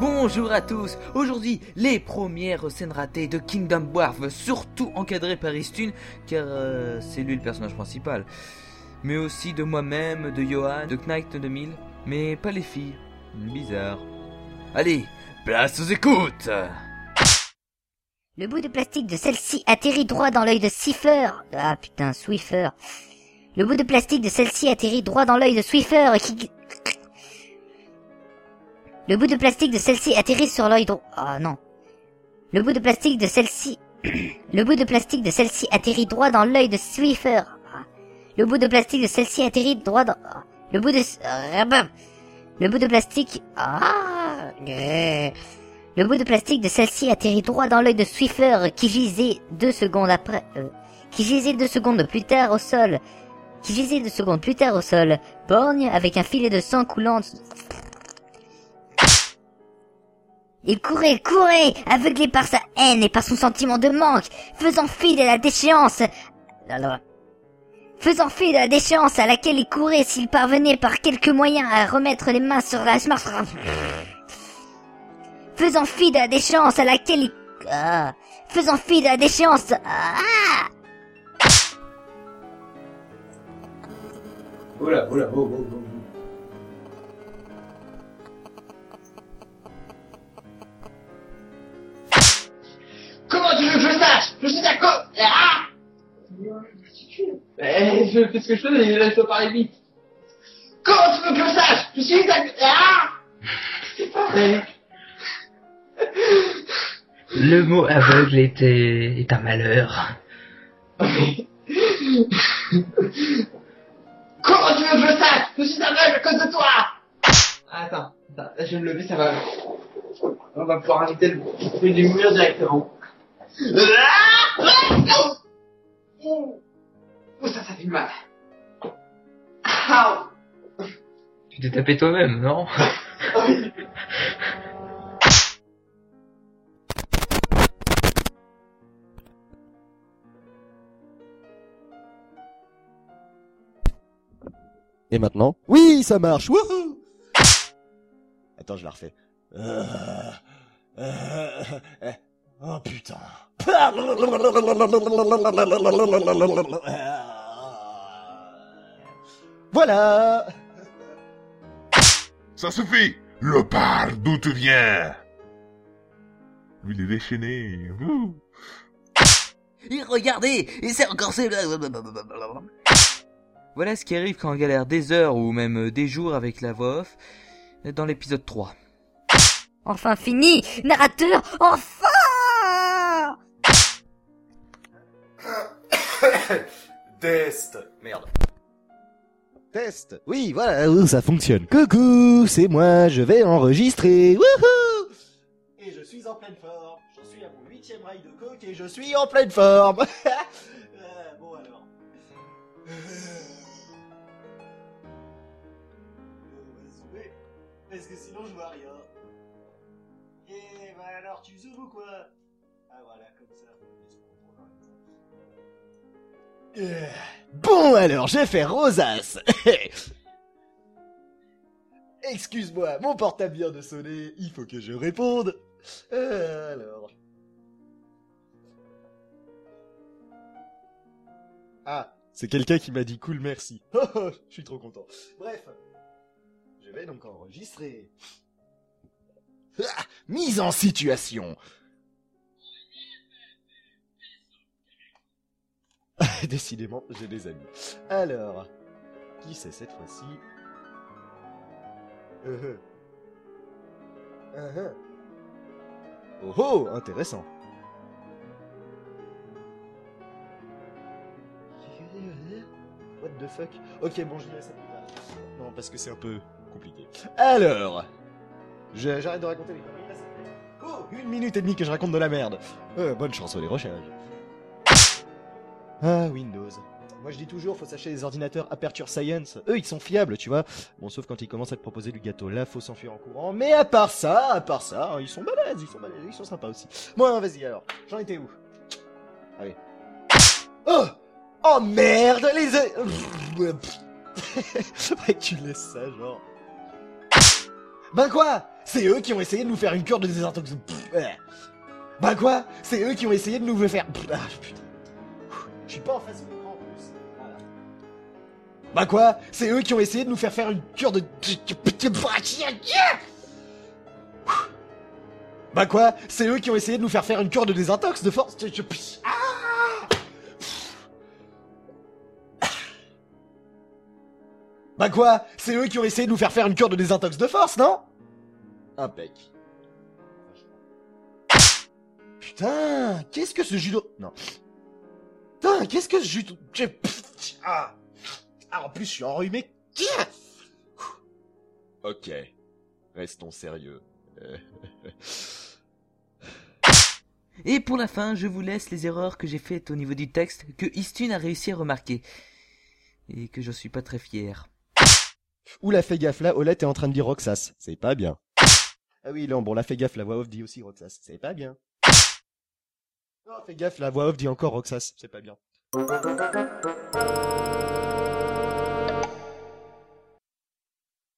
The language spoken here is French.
Bonjour à tous Aujourd'hui, les premières scènes ratées de Kingdom Dwarf, surtout encadrées par Istune, car euh, c'est lui le personnage principal. Mais aussi de moi-même, de Johan, de Knight 2000, mais pas les filles. Bizarre. Allez, place aux écoutes Le bout de plastique de celle-ci atterrit droit dans l'œil de Cipher. Ah putain, Swiffer. Le bout de plastique de celle-ci atterrit droit dans l'œil de Swiffer qui... Le bout de plastique de celle-ci atterrit sur l'œil droit... Ah non. Le bout de plastique de celle-ci... Le bout de plastique de celle-ci atterrit droit dans l'œil de Swiffer. Ah. Le bout de plastique de celle-ci atterrit droit dans... Ah. Le bout de... Ah, bah. Le bout de plastique... Ah... Le bout de plastique de celle-ci atterrit droit dans l'œil de Swiffer qui gisait deux secondes après... euh, qui gisait deux secondes plus tard au sol. Qui gisait deux secondes plus tard au sol. Borgne avec un filet de sang coulant... Il courait, courait, aveuglé par sa haine et par son sentiment de manque, faisant fi de la déchéance. Faisant fi de la déchéance à laquelle il courait s'il parvenait par quelque moyen à remettre les mains sur la faisant fi de la déchéance à laquelle il... Ah. faisant fi de la déchéance... Ah. Oula, oula, oh, oh, oh. Je Je suis d'accord. Ah Eh, je fais ce que je fais, mais laisse-toi parler vite. Comment tu veux que je sache? Je suis d'accord. Ah C'est pareil. Le mot aveugle était, est un malheur. Comment tu veux que je sache? Je suis aveugle à cause de toi Attends, attends, je vais me lever, ça va. On va pouvoir inviter le fruit du mur directement. Ouh, ça, ça fait mal. Tu t'es tapé toi-même, non. Et maintenant Oui, ça marche Wouhou Attends, je la refais. Euh, euh, euh, oh putain. Voilà Ça suffit Le parle, d'où tu viens Lui, il est déchaîné. Ouh. Et regardez Et c'est encore. Voilà ce qui arrive quand on galère des heures ou même des jours avec la voix off dans l'épisode 3. Enfin fini Narrateur Enfin Test Merde. Test Oui, voilà, oh, ça fonctionne. Coucou, c'est moi, je vais enregistrer. Wouhou Et je suis en pleine forme. J'en suis à mon huitième rail de coke et je suis en pleine forme. Euh, bon alors. Euh, on va zoomer, parce que sinon je vois rien. Et bah alors tu zoomes ou quoi? Ah voilà, comme ça. Euh, Bon alors, j'ai fait rosace. Excuse-moi, mon portable vient de sonner, il faut que je réponde. Euh, alors. Ah, c'est quelqu'un qui m'a dit cool merci. Oh, oh, je suis trop content. Bref, je vais donc enregistrer. Ah, mise en situation. Décidément, j'ai des amis. Alors, qui c'est cette fois-ci? Euh, euh. Uh -huh. Oh oh, intéressant. What the fuck? Ok, bon, je dis ça plus tard. Non, parce que c'est un peu compliqué. Alors, j'arrête de raconter les conneries. Oh, une minute et demie que je raconte de la merde. Euh, bonne chance au dérochage. Ah, Windows. Moi je dis toujours, faut s'acheter des ordinateurs Aperture Science. Eux, ils sont fiables, tu vois. Bon, sauf quand ils commencent à te proposer du gâteau. Là, faut s'enfuir en courant. Mais à part ça, à part ça, hein, ils sont balèzes, ils sont balèzes, ils sont sympas aussi. Bon, vas-y alors. J'en étais où? Allez. Oh Oh merde, les... Faudrait que tu laisses ça, genre... Ben quoi? C'est eux qui ont essayé de nous faire une cure de ouais. Ben quoi? C'est eux qui ont essayé de nous faire... Ah, putain. Je suis pas en face de l'écran en plus. Voilà. Ben quoi? C'est eux qui ont essayé de nous faire faire une cure de... Bah quoi? C'est eux qui ont essayé de nous faire faire une cure de désintox de force. Ah bah quoi? C'est eux qui ont essayé de nous faire faire une cure de désintox de force, non? Impec. Putain, qu'est-ce que ce judo Non. Putain, qu'est-ce que je- Ah. Ah, en plus, je suis enrhumé. Ok. Restons sérieux. Et pour la fin, je vous laisse les erreurs que j'ai faites au niveau du texte que Istune a réussi à remarquer. Et que je suis pas très fier. Oula, fais gaffe là, Olette est en train de dire Roxas. C'est pas bien. Ah oui, non, bon, là, fais gaffe, la voix off dit aussi Roxas. C'est pas bien. Non, fais gaffe, la voix off dit encore Roxas. C'est pas bien.